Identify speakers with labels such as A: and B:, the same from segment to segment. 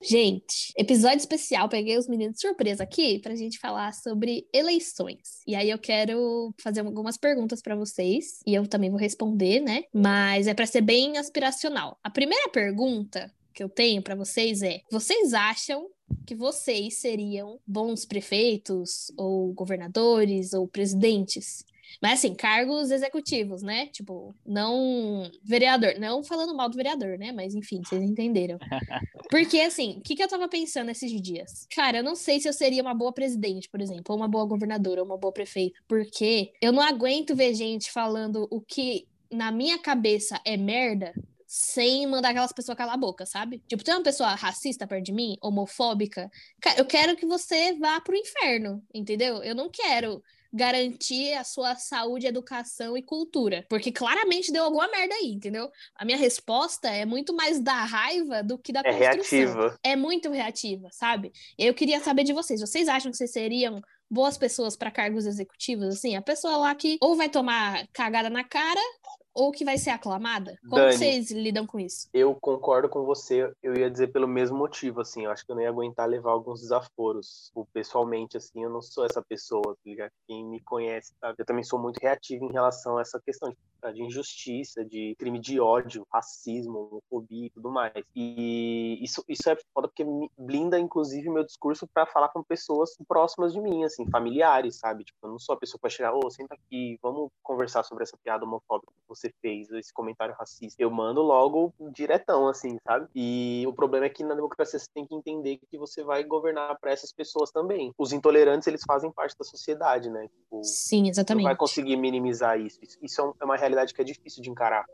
A: Gente, episódio especial, peguei os meninos de surpresa aqui pra gente falar sobre eleições. E aí eu quero fazer algumas perguntas para vocês e eu também vou responder, né? Mas é para ser bem aspiracional. A primeira pergunta que eu tenho para vocês é: vocês acham que vocês seriam bons prefeitos ou governadores ou presidentes? Mas assim, cargos executivos, né? Tipo, não vereador, não falando mal do vereador, né? Mas enfim, vocês entenderam. Porque assim, o que, que eu tava pensando esses dias? Cara, eu não sei se eu seria uma boa presidente, por exemplo, ou uma boa governadora, ou uma boa prefeita, porque eu não aguento ver gente falando o que na minha cabeça é merda sem mandar aquelas pessoas calar a boca, sabe? Tipo, tem uma pessoa racista perto de mim, homofóbica, eu quero que você vá pro inferno, entendeu? Eu não quero garantir a sua saúde, educação e cultura. Porque claramente deu alguma merda aí, entendeu? A minha resposta é muito mais da raiva do que da
B: é construção. Reativa.
A: É muito reativa, sabe? Eu queria saber de vocês. Vocês acham que vocês seriam boas pessoas para cargos executivos, assim, a pessoa lá que ou vai tomar cagada na cara ou que vai ser aclamada? Como Dani, vocês lidam com isso?
B: Eu concordo com você, eu ia dizer pelo mesmo motivo, assim, eu acho que eu não ia aguentar levar alguns desaforos. Tipo, pessoalmente, assim, eu não sou essa pessoa, tá ligado? Quem me conhece, sabe? Eu também sou muito reativo em relação a essa questão de, de injustiça, de crime de ódio, racismo, homofobia e tudo mais. E isso, isso é foda porque me blinda, inclusive, meu discurso para falar com pessoas próximas de mim, assim, familiares, sabe? Tipo, eu não sou a pessoa que vai chegar, ô, oh, senta aqui, vamos conversar sobre essa piada homofóbica você fez, esse comentário racista. Eu mando logo diretão, assim, sabe? E o problema é que na democracia você tem que entender que você vai governar para essas pessoas também. Os intolerantes, eles fazem parte da sociedade, né?
A: Tipo, Sim, exatamente.
B: Não vai conseguir minimizar isso. Isso é, é uma realidade que é difícil de encarar.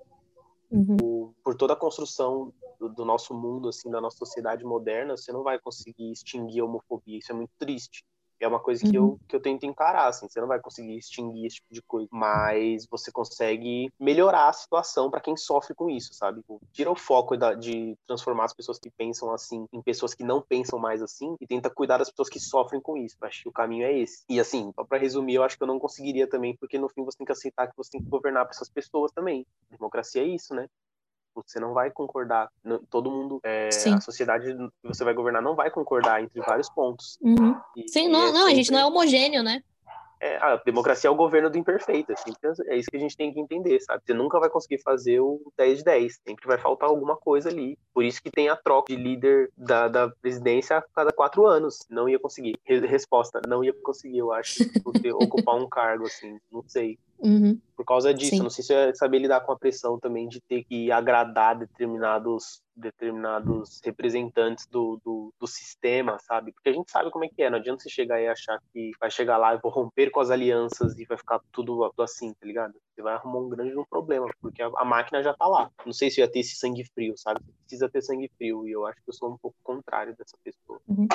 B: Uhum. O, por toda a construção do, do, nosso mundo, assim, da nossa sociedade moderna, você não vai conseguir extinguir a homofobia. Isso é muito triste. É uma coisa que, uhum. eu, que eu tento encarar, assim. Você não vai conseguir extinguir esse tipo de coisa, mas você consegue melhorar a situação para quem sofre com isso, sabe? Tipo, tira o foco da, de transformar as pessoas que pensam assim em pessoas que não pensam mais assim e tenta cuidar das pessoas que sofrem com isso. Acho que o caminho é esse. E assim, só para resumir, eu acho que eu não conseguiria também, porque no fim você tem que aceitar que você tem que governar para essas pessoas também. democracia é isso, né? Você não vai concordar. Todo mundo, é, a sociedade que você vai governar não vai concordar entre vários pontos.
A: Uhum. E, Sim, não, é não, a gente não é homogêneo, né?
B: É, a democracia é o governo do imperfeito. Assim, é isso que a gente tem que entender, sabe? Você nunca vai conseguir fazer o 10 de 10. Sempre vai faltar alguma coisa ali. Por isso que tem a troca de líder da, da presidência a cada quatro anos. Não ia conseguir. Resposta, não ia conseguir, eu acho, você ocupar um cargo, assim. Não sei.
A: Uhum.
B: Por causa disso, Sim. não sei se é saber lidar com a pressão também de ter que agradar determinados determinados representantes do, do, do, sistema, sabe? Porque a gente sabe como é que é, não adianta você chegar e achar que vai chegar lá e vou romper com as alianças e vai ficar tudo, assim, tá ligado? Você vai arrumar um grande problema, porque a, a, máquina já tá lá. Não sei se ia ter esse sangue frio, sabe? Precisa ter sangue frio, e eu acho que eu sou um pouco contrário dessa pessoa.
A: Uhum.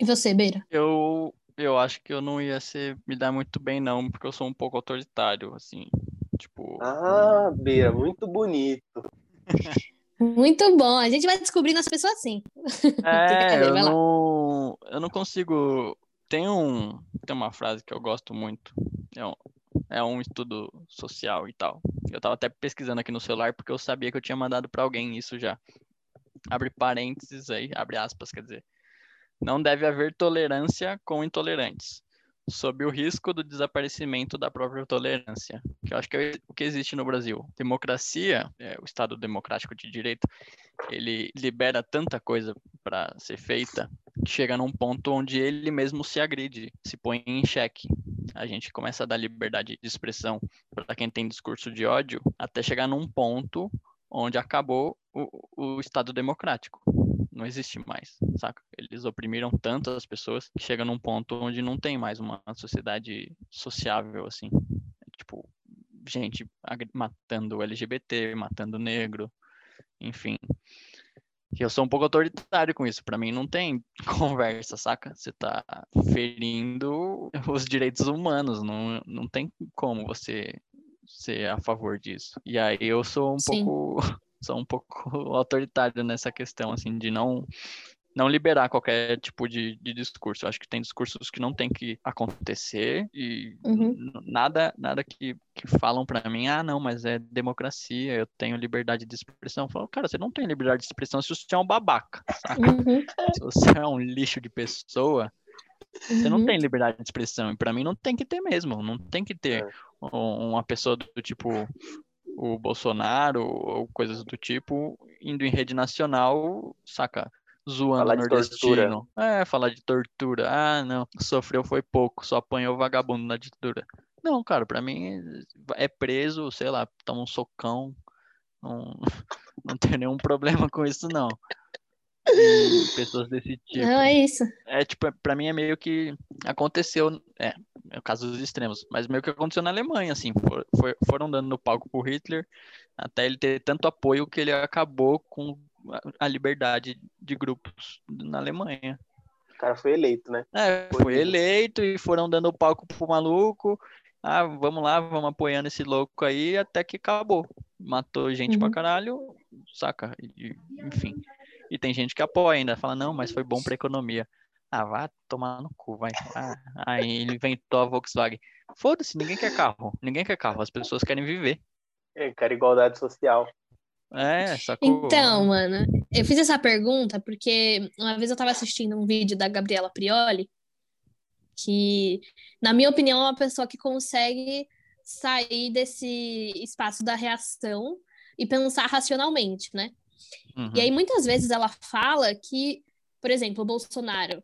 A: E você, Beira?
C: Eu eu acho que eu não ia ser, me dar muito bem, não, porque eu sou um pouco autoritário, assim. Tipo.
B: Ah, Beira, muito bonito.
A: Muito bom. A gente vai descobrindo as pessoas assim.
C: É, eu não, eu não consigo. Tem um, tem uma frase que eu gosto muito. É um, é um estudo social e tal. Eu tava até pesquisando aqui no celular porque eu sabia que eu tinha mandado para alguém isso já. Abre parênteses aí, abre aspas, quer dizer. Não deve haver tolerância com intolerantes, sob o risco do desaparecimento da própria tolerância, que eu acho que é o que existe no Brasil. Democracia, é, o Estado democrático de direito, ele libera tanta coisa para ser feita que chega num ponto onde ele mesmo se agride, se põe em xeque. A gente começa a dar liberdade de expressão para quem tem discurso de ódio, até chegar num ponto onde acabou o, o Estado democrático não existe mais, saca? Eles oprimiram tanto as pessoas que chega num ponto onde não tem mais uma sociedade sociável, assim. Tipo, gente matando LGBT, matando negro, enfim. Eu sou um pouco autoritário com isso. Para mim não tem conversa, saca? Você tá ferindo os direitos humanos. Não, não tem como você ser a favor disso. E aí eu sou um Sim. pouco sou um pouco autoritário nessa questão, assim, de não não liberar qualquer tipo de, de discurso. Eu acho que tem discursos que não tem que acontecer e uhum. nada nada que, que falam para mim, ah, não, mas é democracia, eu tenho liberdade de expressão. Eu falo, cara, você não tem liberdade de expressão se você é um babaca, saca? Uhum. Se você é um lixo de pessoa, você não uhum. tem liberdade de expressão. E para mim não tem que ter mesmo. Não tem que ter é. uma pessoa do tipo o Bolsonaro ou coisas do tipo indo em rede nacional, saca? zoando falar nordestino. É, falar de tortura. Ah, não, sofreu foi pouco, só apanhou vagabundo na ditadura. Não, cara, pra mim é preso, sei lá, toma um socão. Não, não tem nenhum problema com isso, não. E pessoas desse tipo.
A: Não, é isso.
C: É, tipo, pra mim é meio que aconteceu, é, é o caso dos extremos, mas meio que aconteceu na Alemanha, assim, for, for, foram dando no palco pro Hitler, até ele ter tanto apoio que ele acabou com a liberdade de grupos na Alemanha.
B: O cara foi eleito, né?
C: É, foi, foi eleito e foram dando palco pro maluco. Ah, vamos lá, vamos apoiando esse louco aí até que acabou. Matou gente uhum. pra caralho, saca? E, enfim. E tem gente que apoia ainda, fala, não, mas foi bom pra economia. Ah, vai tomar no cu, vai. Ah, aí ele inventou a Volkswagen. Foda-se, ninguém quer carro. Ninguém quer carro, as pessoas querem viver.
B: É, cara, igualdade social.
C: É, sacou.
A: Então, mano, eu fiz essa pergunta porque uma vez eu tava assistindo um vídeo da Gabriela Prioli, que, na minha opinião, é uma pessoa que consegue sair desse espaço da reação e pensar racionalmente, né? Uhum. E aí, muitas vezes, ela fala que, por exemplo, o Bolsonaro,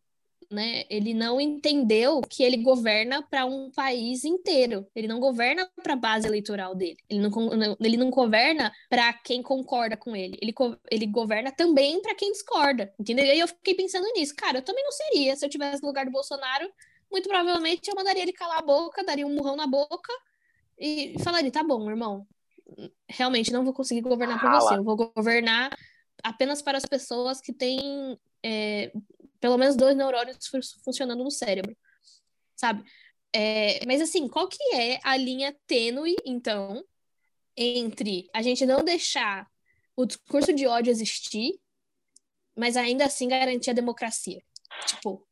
A: né? Ele não entendeu que ele governa para um país inteiro. Ele não governa para a base eleitoral dele. Ele não, ele não governa para quem concorda com ele. Ele, ele governa também para quem discorda. Entendeu? E aí eu fiquei pensando nisso. Cara, eu também não seria. Se eu tivesse no lugar do Bolsonaro, muito provavelmente eu mandaria ele calar a boca, daria um murrão na boca e falaria: tá bom, irmão. Realmente não vou conseguir governar para você. Eu vou governar apenas para as pessoas que têm é, pelo menos dois neurônios funcionando no cérebro, sabe? É, mas assim, qual que é a linha tênue, então, entre a gente não deixar o discurso de ódio existir, mas ainda assim garantir a democracia? Tipo,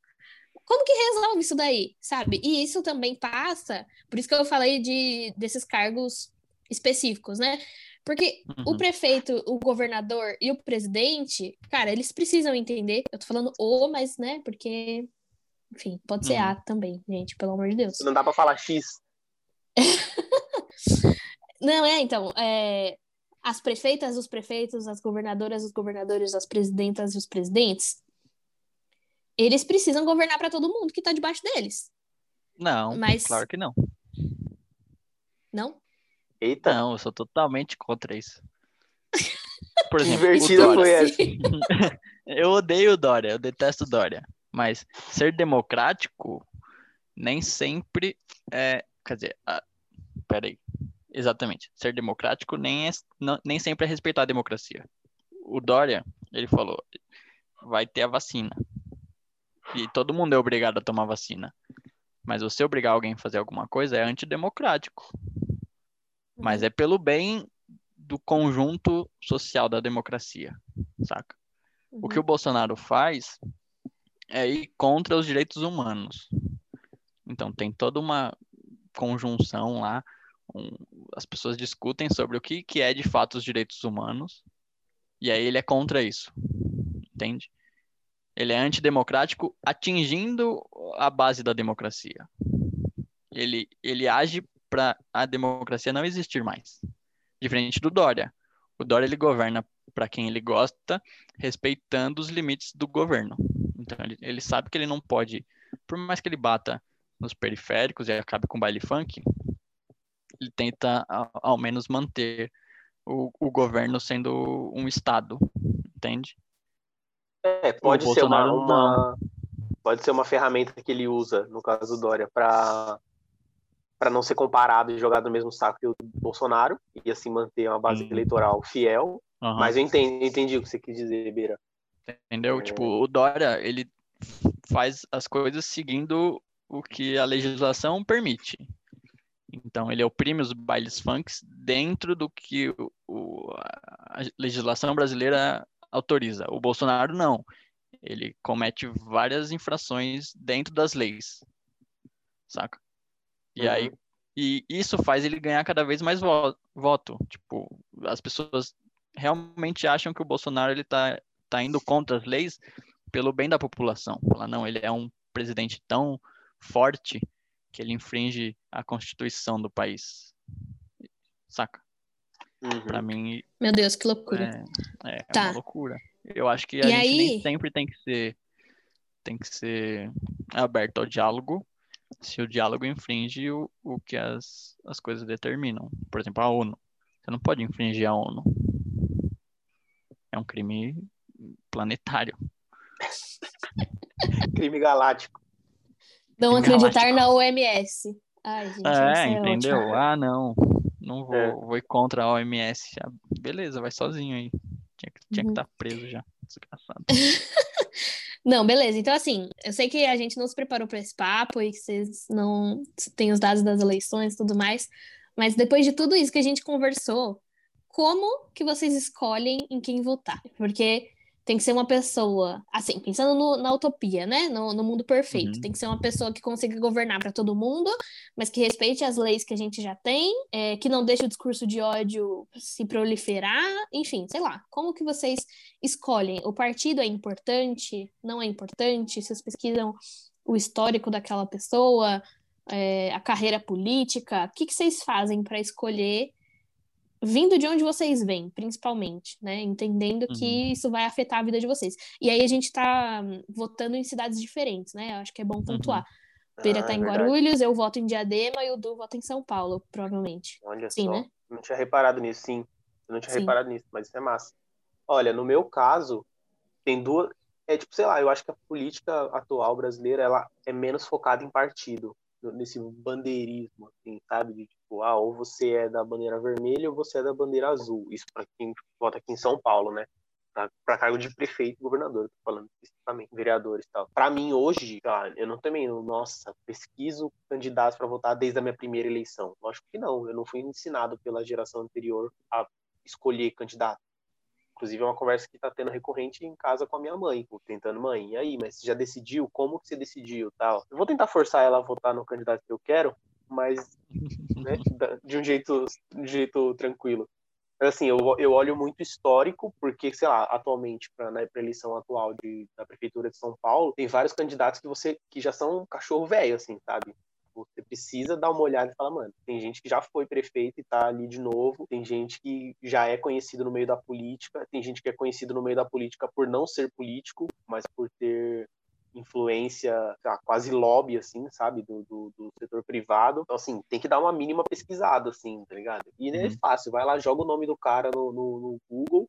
A: como que resolve isso daí, sabe? E isso também passa, por isso que eu falei de desses cargos específicos, né? Porque uhum. o prefeito, o governador e o presidente, cara, eles precisam entender. Eu tô falando o, mas, né, porque. Enfim, pode ser uhum. A também, gente, pelo amor de Deus.
B: Não dá pra falar X.
A: Não, é, então. É, as prefeitas, os prefeitos, as governadoras, os governadores, as presidentas e os presidentes, eles precisam governar para todo mundo que tá debaixo deles.
C: Não, mas... claro que não.
A: Não?
C: Eita. Não, eu sou totalmente contra isso.
B: Por exemplo, Divertida foi essa.
C: eu odeio o Dória, eu detesto o Dória. Mas ser democrático nem sempre é. Quer dizer, ah, peraí. Exatamente. Ser democrático nem, é, não, nem sempre é respeitar a democracia. O Dória, ele falou: vai ter a vacina. E todo mundo é obrigado a tomar vacina. Mas você obrigar alguém a fazer alguma coisa é antidemocrático mas é pelo bem do conjunto social da democracia, saca? Uhum. O que o uhum. Bolsonaro faz é ir contra os direitos humanos. Então tem toda uma conjunção lá, um, as pessoas discutem sobre o que, que é de fato os direitos humanos, e aí ele é contra isso, entende? Ele é antidemocrático atingindo a base da democracia. Ele, ele age para a democracia não existir mais. Diferente do Dória. O Dória ele governa para quem ele gosta, respeitando os limites do governo. Então ele, ele sabe que ele não pode, por mais que ele bata nos periféricos e acabe com baile funk, ele tenta ao, ao menos manter o, o, governo sendo um estado, entende?
B: É, pode ser uma, uma, pode ser uma ferramenta que ele usa, no caso do Dória, para para não ser comparado e jogado no mesmo saco que o Bolsonaro e assim manter uma base uhum. eleitoral fiel. Uhum. Mas eu entendi, entendi o que você quis dizer, Beira.
C: Entendeu? É... Tipo, o Dória, ele faz as coisas seguindo o que a legislação permite. Então, ele oprime os bailes funks dentro do que o, a legislação brasileira autoriza. O Bolsonaro não. ele comete várias infrações dentro das leis, saca? E uhum. aí, e isso faz ele ganhar cada vez mais vo voto. Tipo, as pessoas realmente acham que o Bolsonaro ele tá, tá indo contra as leis pelo bem da população. Fala, não, ele é um presidente tão forte que ele infringe a constituição do país. Saca? Uhum. Para mim.
A: Meu Deus, que loucura.
C: É, é, tá. uma loucura. Eu acho que a e gente aí... nem sempre tem que ser tem que ser aberto ao diálogo se o diálogo infringe o, o que as, as coisas determinam. Por exemplo, a ONU. Você não pode infringir a ONU. É um crime planetário.
B: crime galáctico.
A: Não crime acreditar galáctico. na OMS. Ai, gente,
C: é, é entendeu? Ótimo. Ah, não. Não vou, é. vou ir contra a OMS. Ah, beleza, vai sozinho aí. Tinha que tinha uhum. que estar tá preso já. Desgraçado.
A: Não, beleza. Então, assim, eu sei que a gente não se preparou para esse papo e que vocês não têm os dados das eleições e tudo mais, mas depois de tudo isso que a gente conversou, como que vocês escolhem em quem votar? Porque tem que ser uma pessoa, assim, pensando no, na utopia, né? No, no mundo perfeito. Uhum. Tem que ser uma pessoa que consiga governar para todo mundo, mas que respeite as leis que a gente já tem, é, que não deixe o discurso de ódio se proliferar, enfim, sei lá. Como que vocês escolhem? O partido é importante? Não é importante? Vocês pesquisam o histórico daquela pessoa, é, a carreira política? O que, que vocês fazem para escolher vindo de onde vocês vêm, principalmente, né? Entendendo uhum. que isso vai afetar a vida de vocês. E aí a gente tá votando em cidades diferentes, né? Eu acho que é bom pontuar. Uhum. Pera ah, tá é em verdade. Guarulhos, eu voto em Diadema e o Du vota em São Paulo, provavelmente.
B: Olha sim, só. Né? Não tinha reparado nisso, sim. Eu não tinha sim. reparado nisso, mas isso é massa. Olha, no meu caso, tem duas. É tipo, sei lá, eu acho que a política atual brasileira ela é menos focada em partido nesse bandeirismo, assim, sabe? De, tipo, ah, ou você é da bandeira vermelha ou você é da bandeira azul. Isso para quem vota aqui em São Paulo, né? Para cargo de prefeito governador, tô falando especificamente, vereadores e tal. Para mim, hoje, ah, eu não também, nossa, pesquiso candidatos para votar desde a minha primeira eleição. Lógico que não, eu não fui ensinado pela geração anterior a escolher candidato. Inclusive, é uma conversa que está tendo recorrente em casa com a minha mãe, tentando, mãe, e aí, mas você já decidiu? Como que você decidiu? tal? Eu vou tentar forçar ela a votar no candidato que eu quero, mas né, de um jeito, de um jeito tranquilo. Mas, assim, eu, eu olho muito histórico, porque, sei lá, atualmente, para né, a eleição atual de, da Prefeitura de São Paulo, tem vários candidatos que você que já são cachorro velho, assim, sabe? Você precisa dar uma olhada e falar, mano, tem gente que já foi prefeito e tá ali de novo, tem gente que já é conhecido no meio da política, tem gente que é conhecido no meio da política por não ser político, mas por ter influência, quase lobby, assim, sabe, do, do, do, setor privado. Então, assim, tem que dar uma mínima pesquisada, assim, tá ligado? E é uhum. é fácil, vai lá, joga o nome do cara no, no, no Google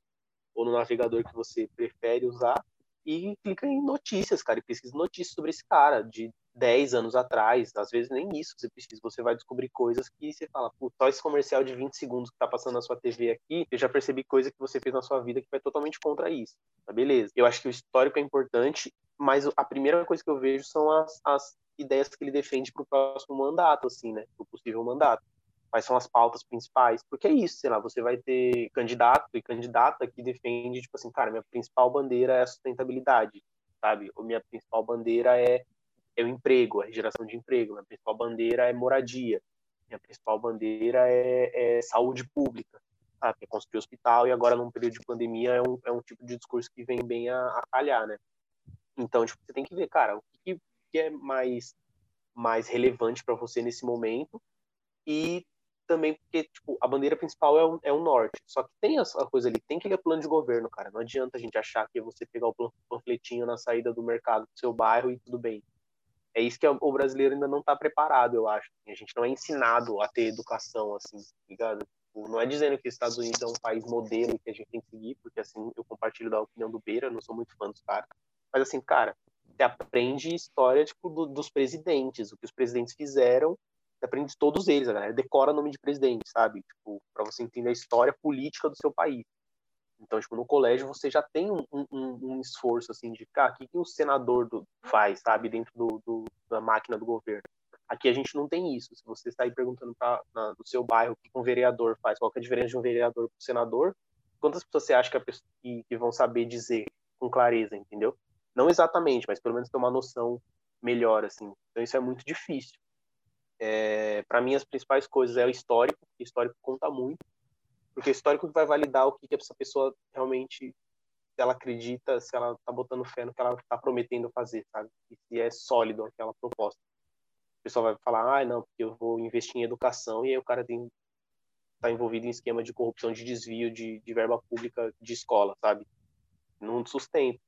B: ou no navegador que você prefere usar e clica em notícias, cara, e pesquisa notícias sobre esse cara, de 10 anos atrás, às vezes nem isso você precisa, você vai descobrir coisas que você fala, pô, só esse comercial de 20 segundos que tá passando na sua TV aqui, eu já percebi coisa que você fez na sua vida que vai totalmente contra isso, tá beleza? Eu acho que o histórico é importante, mas a primeira coisa que eu vejo são as, as ideias que ele defende pro próximo mandato, assim, né, pro possível mandato quais são as pautas principais, porque é isso, sei lá, você vai ter candidato e candidata que defende, tipo assim, cara, minha principal bandeira é a sustentabilidade, sabe? Ou minha principal bandeira é, é o emprego, a geração de emprego, minha principal bandeira é moradia, minha principal bandeira é, é saúde pública, sabe? É construir hospital e agora num período de pandemia é um, é um tipo de discurso que vem bem a, a calhar, né? Então, tipo, você tem que ver, cara, o que, que é mais, mais relevante para você nesse momento e também porque, tipo, a bandeira principal é o, é o norte. Só que tem essa coisa ali, tem que ler plano de governo, cara. Não adianta a gente achar que é você pegar o panfletinho na saída do mercado do seu bairro e tudo bem. É isso que o brasileiro ainda não está preparado, eu acho. A gente não é ensinado a ter educação, assim, tá ligado? Tipo, não é dizendo que os Estados Unidos é um país modelo que a gente tem que seguir, porque, assim, eu compartilho da opinião do Beira, não sou muito fã dos caras. Mas, assim, cara, você aprende história, tipo, do, dos presidentes, o que os presidentes fizeram você aprende todos eles, a galera decora nome de presidente, sabe? Tipo, para você entender a história política do seu país. Então, tipo, no colégio você já tem um, um, um esforço, assim, de, cara, o que, que o senador do, faz, sabe, dentro do, do, da máquina do governo. Aqui a gente não tem isso. Se você está aí perguntando pra, na, do seu bairro o que um vereador faz, qual é a diferença de um vereador para senador, quantas pessoas você acha que, pessoa, que, que, vão saber dizer com clareza, entendeu? Não exatamente, mas pelo menos ter uma noção melhor, assim. Então isso é muito difícil. É, para mim, as principais coisas é o histórico, o histórico conta muito, porque o histórico vai validar o que, que essa pessoa realmente, ela acredita, se ela tá botando fé no que ela tá prometendo fazer, sabe? E se é sólido aquela proposta. O pessoal vai falar, ah, não, porque eu vou investir em educação, e aí o cara tem tá envolvido em esquema de corrupção, de desvio de, de verba pública de escola, sabe? Não sustenta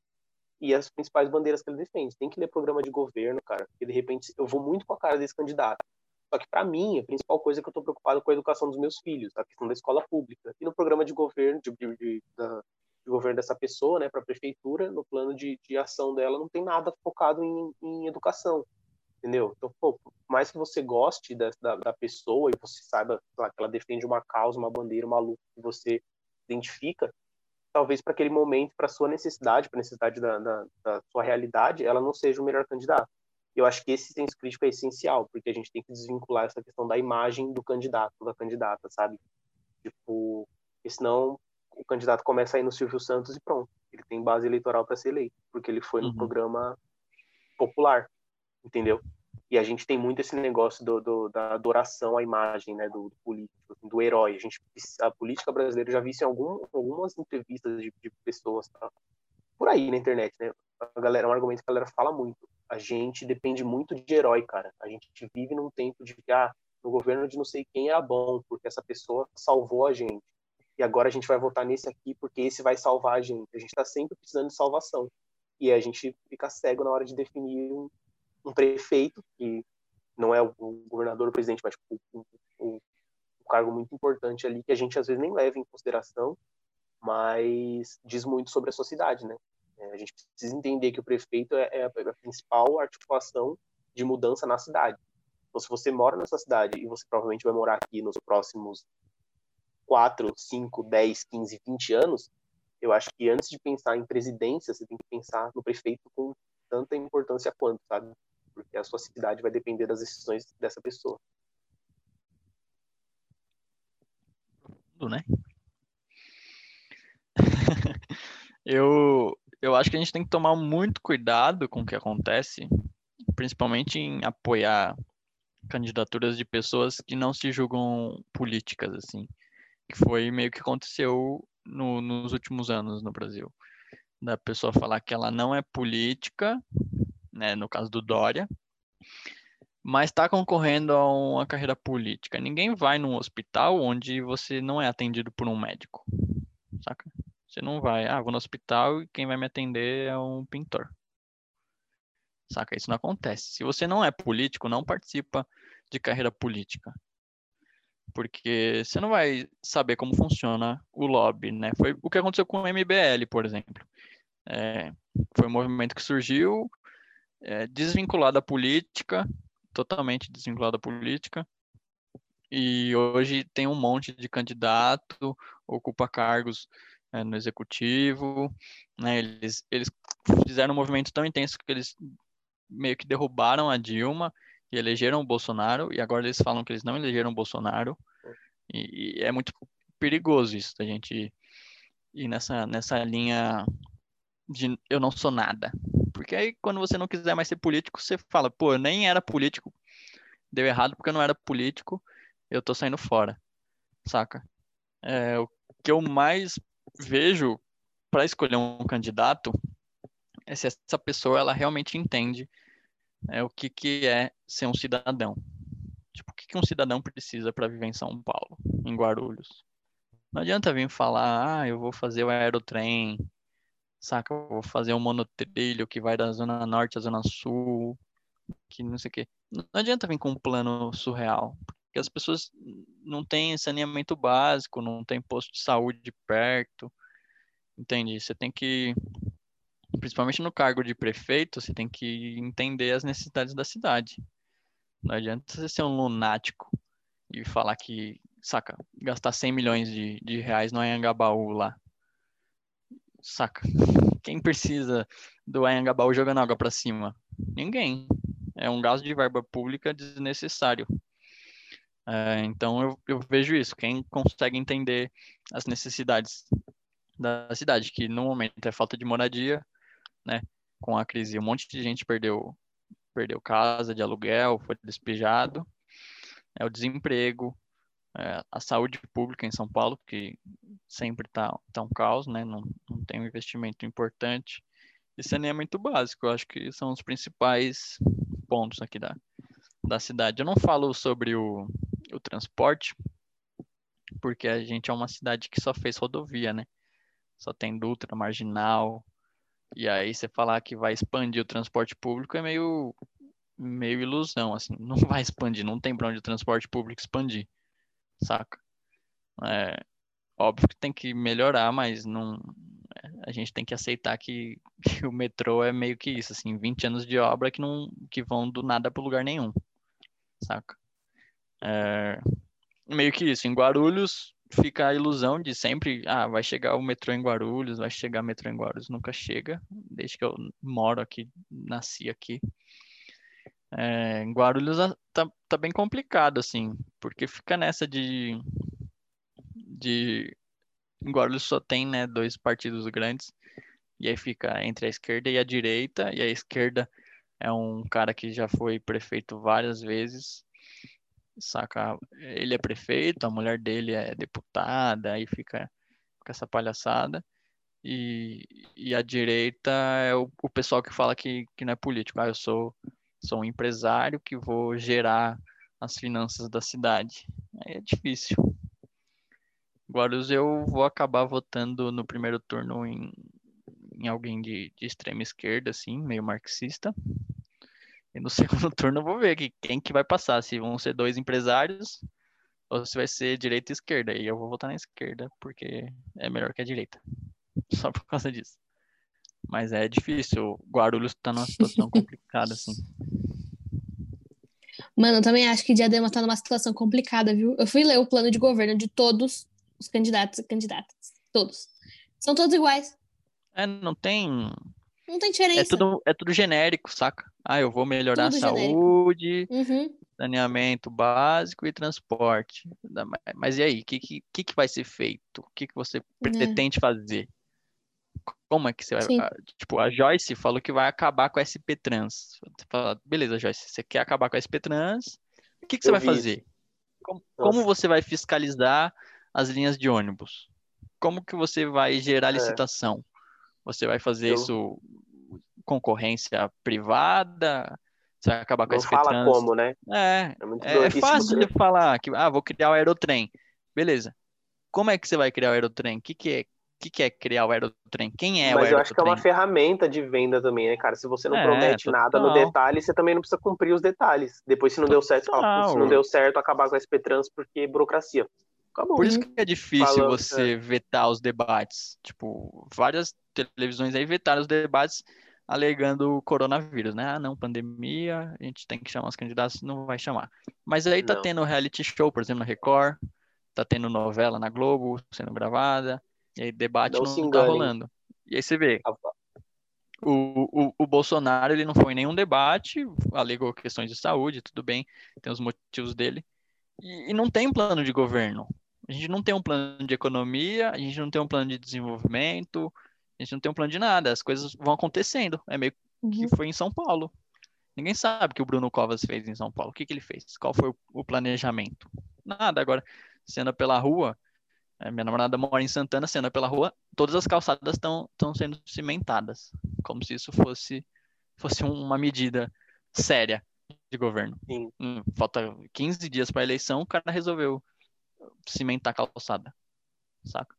B: e as principais bandeiras que ele defende. Tem que ler programa de governo, cara, porque de repente eu vou muito com a cara desse candidato. Só que para mim, a principal coisa é que eu estou preocupado com a educação dos meus filhos, a questão da escola pública. E no programa de governo, de, de, de, de governo dessa pessoa, né, para a prefeitura, no plano de, de ação dela, não tem nada focado em, em educação, entendeu? Então, pô, mais que você goste da, da, da pessoa e você saiba lá, que ela defende uma causa, uma bandeira, uma luta que você identifica, talvez para aquele momento, para sua necessidade, para a necessidade da, da, da, sua realidade, ela não seja o melhor candidato. Eu acho que esse senso crítico é essencial, porque a gente tem que desvincular essa questão da imagem do candidato, da candidata, sabe? Tipo, senão o candidato começa a ir no Silvio Santos e pronto. Ele tem base eleitoral para ser eleito, porque ele foi no uhum. programa popular, entendeu? E a gente tem muito esse negócio do, do, da adoração à imagem né, do, do político, assim, do herói. A, gente, a política brasileira, já vi isso em algum, algumas entrevistas de, de pessoas tá? por aí na internet, né? A galera, é um argumento que a galera fala muito. A gente depende muito de herói, cara. A gente vive num tempo de que, ah, no governo de não sei quem era bom, porque essa pessoa salvou a gente. E agora a gente vai votar nesse aqui porque esse vai salvar a gente. A gente está sempre precisando de salvação. E a gente fica cego na hora de definir um, um prefeito, que não é o governador ou o presidente, mas tipo, um, um, cargo muito importante ali, que a gente às vezes nem leva em consideração, mas diz muito sobre a sociedade, né? É, a gente precisa entender que o prefeito é, é, a, é a principal articulação de mudança na cidade. Então, se você mora nessa cidade, e você provavelmente vai morar aqui nos próximos 4, 5, 10, 15, 20 anos, eu acho que antes de pensar em presidência, você tem que pensar no prefeito com tanta importância quanto, sabe? porque a sua cidade vai depender das decisões dessa pessoa.
C: Né? eu, eu acho que a gente tem que tomar muito cuidado com o que acontece, principalmente em apoiar candidaturas de pessoas que não se julgam políticas, assim, que foi meio que aconteceu no, nos últimos anos no Brasil. Da pessoa falar que ela não é política, né, no caso do Dória, mas está concorrendo a uma carreira política. Ninguém vai num hospital onde você não é atendido por um médico, saca? Você não vai, ah, vou no hospital e quem vai me atender é um pintor. Saca? Isso não acontece. Se você não é político, não participa de carreira política. Porque você não vai saber como funciona o lobby, né? Foi o que aconteceu com o MBL, por exemplo. É, foi um movimento que surgiu, é, desvinculado da política, totalmente desvinculado da política. E hoje tem um monte de candidato, ocupa cargos é, no executivo. Né? Eles, eles fizeram um movimento tão intenso que eles meio que derrubaram a Dilma e elegeram o Bolsonaro, e agora eles falam que eles não elegeram o Bolsonaro. E, e é muito perigoso isso, da gente ir nessa, nessa linha de eu não sou nada. Porque aí, quando você não quiser mais ser político, você fala, pô, eu nem era político, deu errado porque eu não era político, eu tô saindo fora, saca? É, o que eu mais vejo para escolher um candidato é se essa pessoa ela realmente entende é, o que, que é ser um cidadão. Tipo, o que, que um cidadão precisa para viver em São Paulo, em Guarulhos? Não adianta vir falar, ah, eu vou fazer o aerotrem, saca? Eu vou fazer um monotrilho que vai da zona norte à zona sul, que não sei o quê. Não adianta vir com um plano surreal, porque as pessoas não têm saneamento básico, não tem posto de saúde perto, entende? Você tem que, principalmente no cargo de prefeito, você tem que entender as necessidades da cidade. Não adianta você ser um lunático e falar que, saca, gastar 100 milhões de, de reais no Anhangabaú lá. Saca? Quem precisa do Anhangabaú jogando água para cima? Ninguém. É um gasto de verba pública desnecessário. É, então eu, eu vejo isso. Quem consegue entender as necessidades da cidade, que no momento é falta de moradia, né? com a crise. Um monte de gente perdeu, perdeu casa de aluguel, foi despejado. É o desemprego, é, a saúde pública em São Paulo, que sempre está tá um caos, né? Não, não tem um investimento importante. E saneamento básico, eu acho que são os principais pontos aqui da, da cidade. Eu não falo sobre o, o transporte, porque a gente é uma cidade que só fez rodovia, né? Só tem Dutra, Marginal. E aí você falar que vai expandir o transporte público é meio meio ilusão, assim. Não vai expandir, não tem para onde o transporte público expandir, saca? É, óbvio que tem que melhorar, mas não a gente tem que aceitar que, que, o metrô é meio que isso, assim, 20 anos de obra que não que vão do nada para lugar nenhum, saca? É, meio que isso. Em Guarulhos fica a ilusão de sempre, ah, vai chegar o metrô em Guarulhos, vai chegar o metrô em Guarulhos. Nunca chega, desde que eu moro aqui, nasci aqui. É, em Guarulhos tá, tá bem complicado, assim, porque fica nessa de, de... Em Guarulhos só tem, né, dois partidos grandes, e aí fica entre a esquerda e a direita, e a esquerda é um cara que já foi prefeito várias vezes, saca? Ele é prefeito, a mulher dele é deputada, aí fica com essa palhaçada. E, e a direita é o, o pessoal que fala que, que não é político. Ah, eu sou, sou um empresário que vou gerar as finanças da cidade. Aí é difícil. Guarulhos eu vou acabar votando no primeiro turno em, em alguém de, de extrema esquerda, assim, meio marxista. E no segundo turno eu vou ver que, quem que vai passar, se vão ser dois empresários ou se vai ser direita e esquerda. E eu vou votar na esquerda, porque é melhor que a direita. Só por causa disso. Mas é difícil. O Guarulhos tá numa situação complicada, assim.
A: Mano, eu também acho que Diadema tá numa situação complicada, viu? Eu fui ler o plano de governo de todos os candidatos e candidatas. Todos. São todos iguais.
C: É, não tem.
A: Não tem diferença.
C: É tudo, é tudo genérico, saca? Ah, eu vou melhorar Tudo a saúde, uhum. saneamento básico e transporte. Mas e aí, o que, que, que vai ser feito? O que, que você é. pretende fazer? Como é que você vai. Sim. Tipo, a Joyce falou que vai acabar com a SP Trans. Fala, Beleza, Joyce, você quer acabar com a SP Trans? O que, que você eu vai fazer? Como, como, você vai fiscalizar as linhas de ônibus? Como que você vai gerar é. licitação? Você vai fazer eu... isso concorrência privada, você vai acabar com
B: Não fala como, né?
C: É, é, é, é fácil de falar que, ah, vou criar o aerotrem. Beleza. Como é que você vai criar o aerotrem? O que, que é que, que é criar o aerotrem? Quem é Mas o aerotrem? Mas eu acho
B: que é uma ferramenta de venda também, né, cara? Se você não é, promete total. nada no detalhe, você também não precisa cumprir os detalhes. Depois, se não total. deu certo, se não deu certo, acabar com a SP Trans porque burocracia.
C: Acabou. Por isso que é difícil você é. vetar os debates. Tipo, várias televisões aí vetaram os debates alegando o coronavírus, né? Ah, não, pandemia, a gente tem que chamar os candidatos, não vai chamar. Mas aí tá não. tendo reality show, por exemplo, na Record, tá tendo novela na Globo sendo gravada, e aí debate não, não tá rolando. E aí você vê, o, o, o Bolsonaro ele não foi em nenhum debate, alegou questões de saúde, tudo bem, tem os motivos dele, e, e não tem plano de governo. A gente não tem um plano de economia, a gente não tem um plano de desenvolvimento, a gente não tem um plano de nada, as coisas vão acontecendo. É meio que uhum. foi em São Paulo. Ninguém sabe o que o Bruno Covas fez em São Paulo. O que, que ele fez? Qual foi o, planejamento? Nada. Agora, sendo pela rua, é, minha namorada mora em Santana, sendo pela rua, todas as calçadas estão sendo cimentadas. Como se isso fosse, fosse uma medida séria de governo. Hum, falta 15 dias para a eleição, o cara resolveu cimentar a calçada. Saca?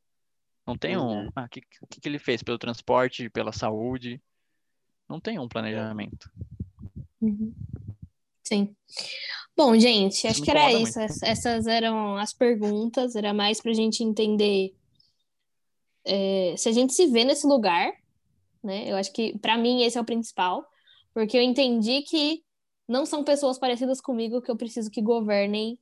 C: Não tem um. Uhum. Ah, o que, que, que ele fez pelo transporte, pela saúde? Não tem um planejamento.
A: Uhum. Sim. Bom, gente, acho que era isso. Muito. Essas eram as perguntas. Era mais para a gente entender é, se a gente se vê nesse lugar, né? Eu acho que para mim esse é o principal, porque eu entendi que não são pessoas parecidas comigo que eu preciso que governem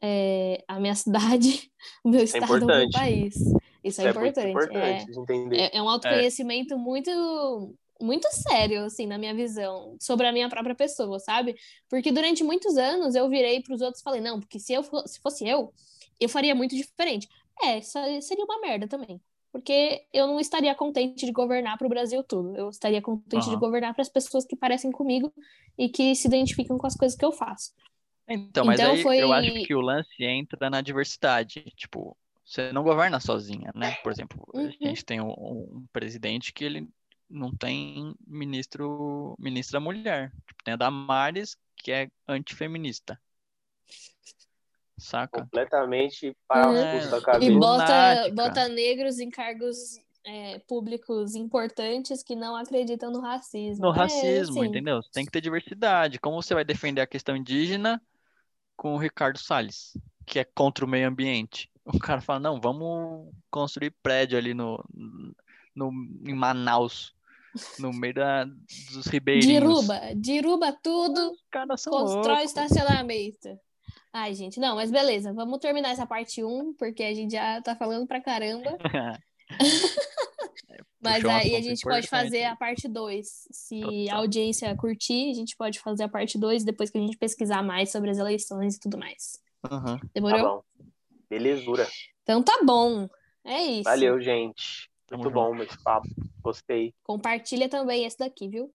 A: é, a minha cidade, o meu é estado, é o meu país. Isso é, é importante. importante é, entender. É, é um autoconhecimento muito muito sério, assim, na minha visão, sobre a minha própria pessoa, sabe? Porque durante muitos anos eu virei para os outros e falei, não, porque se eu se fosse eu, eu faria muito diferente. É, seria uma merda também. Porque eu não estaria contente de governar para o Brasil todo. Eu estaria contente uhum. de governar para as pessoas que parecem comigo e que se identificam com as coisas que eu faço.
C: Então, mas então, aí foi... eu acho que o lance entra na diversidade. Tipo, você não governa sozinha, né? Por exemplo, uhum. a gente tem um, um, presidente que ele não tem ministro, ministra mulher. Tipo, tem a Damares, que é antifeminista. Saca?
B: Completamente parafuso
A: é. da cabeça. E bota, bota negros em cargos é, públicos importantes que não acreditam no racismo.
C: No é, racismo, assim. entendeu? Tem que ter diversidade. Como você vai defender a questão indígena com o Ricardo Salles, que é contra o meio ambiente? O cara fala, não, vamos construir prédio ali no, no, em Manaus no meio da, dos ribeirinhos.
A: Deruba, deruba tudo, constrói loucos. estacionamento. Ai, gente, não, mas beleza, vamos terminar essa parte 1, porque a gente já tá falando pra caramba. mas aí a gente pode fazer a parte 2. Se Total. a audiência curtir, a gente pode fazer a parte 2 depois que a gente pesquisar mais sobre as eleições e tudo mais.
C: Uhum.
A: Demorou? Tá
B: bom. Belezura.
A: Então tá bom. É isso.
B: Valeu, gente. Muito bom esse papo. Gostei.
A: Compartilha também esse daqui, viu?